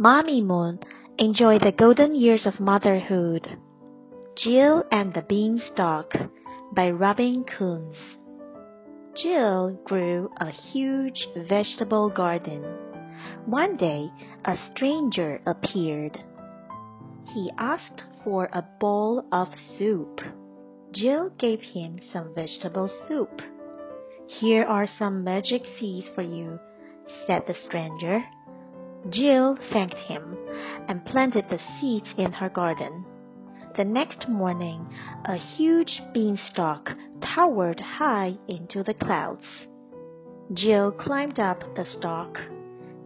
Mommy Moon enjoyed the golden years of motherhood. Jill and the Beanstalk by Robin Koontz. Jill grew a huge vegetable garden. One day, a stranger appeared. He asked for a bowl of soup. Jill gave him some vegetable soup. Here are some magic seeds for you, said the stranger. Jill thanked him and planted the seeds in her garden. The next morning, a huge beanstalk towered high into the clouds. Jill climbed up the stalk,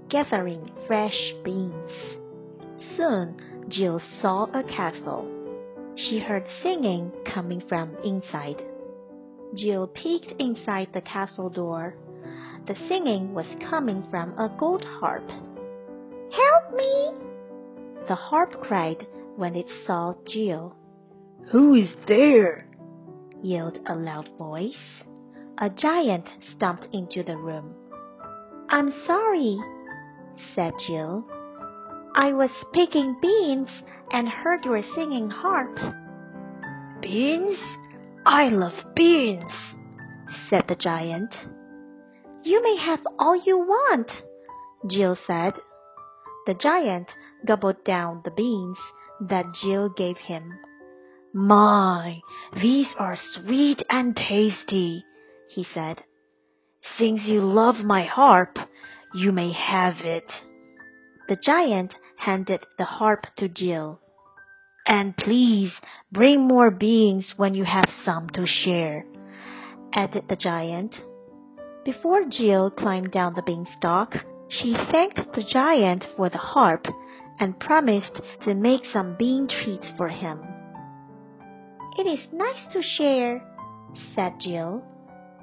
gathering fresh beans. Soon, Jill saw a castle. She heard singing coming from inside. Jill peeked inside the castle door. The singing was coming from a gold harp. Help me! The harp cried when it saw Jill. Who is there? yelled a loud voice. A giant stumped into the room. I'm sorry, said Jill. I was picking beans and heard your singing harp. Beans? I love beans, said the giant. You may have all you want, Jill said. The giant gobbled down the beans that Jill gave him. My, these are sweet and tasty, he said. Since you love my harp, you may have it. The giant handed the harp to Jill. And please bring more beans when you have some to share, added the giant. Before Jill climbed down the beanstalk, she thanked the giant for the harp and promised to make some bean treats for him. It is nice to share, said Jill,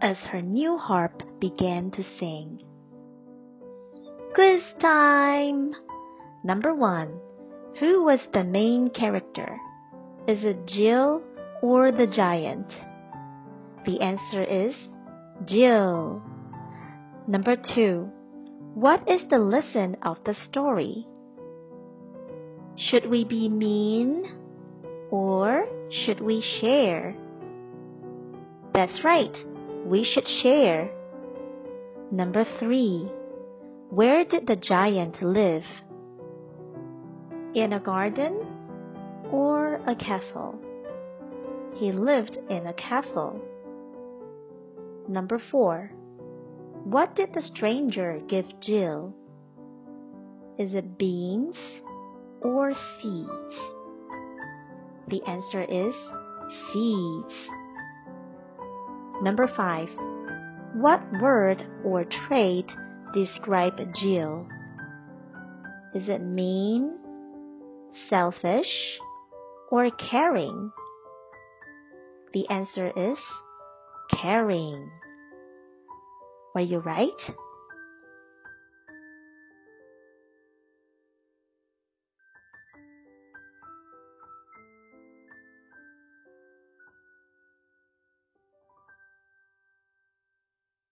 as her new harp began to sing. Quiz time! Number one. Who was the main character? Is it Jill or the giant? The answer is Jill. Number two. What is the lesson of the story? Should we be mean or should we share? That's right, we should share. Number three. Where did the giant live? In a garden or a castle? He lived in a castle. Number 4. What did the stranger give Jill? Is it beans or seeds? The answer is seeds. Number 5. What word or trait describe Jill? Is it mean selfish, or caring? The answer is caring. Were you right?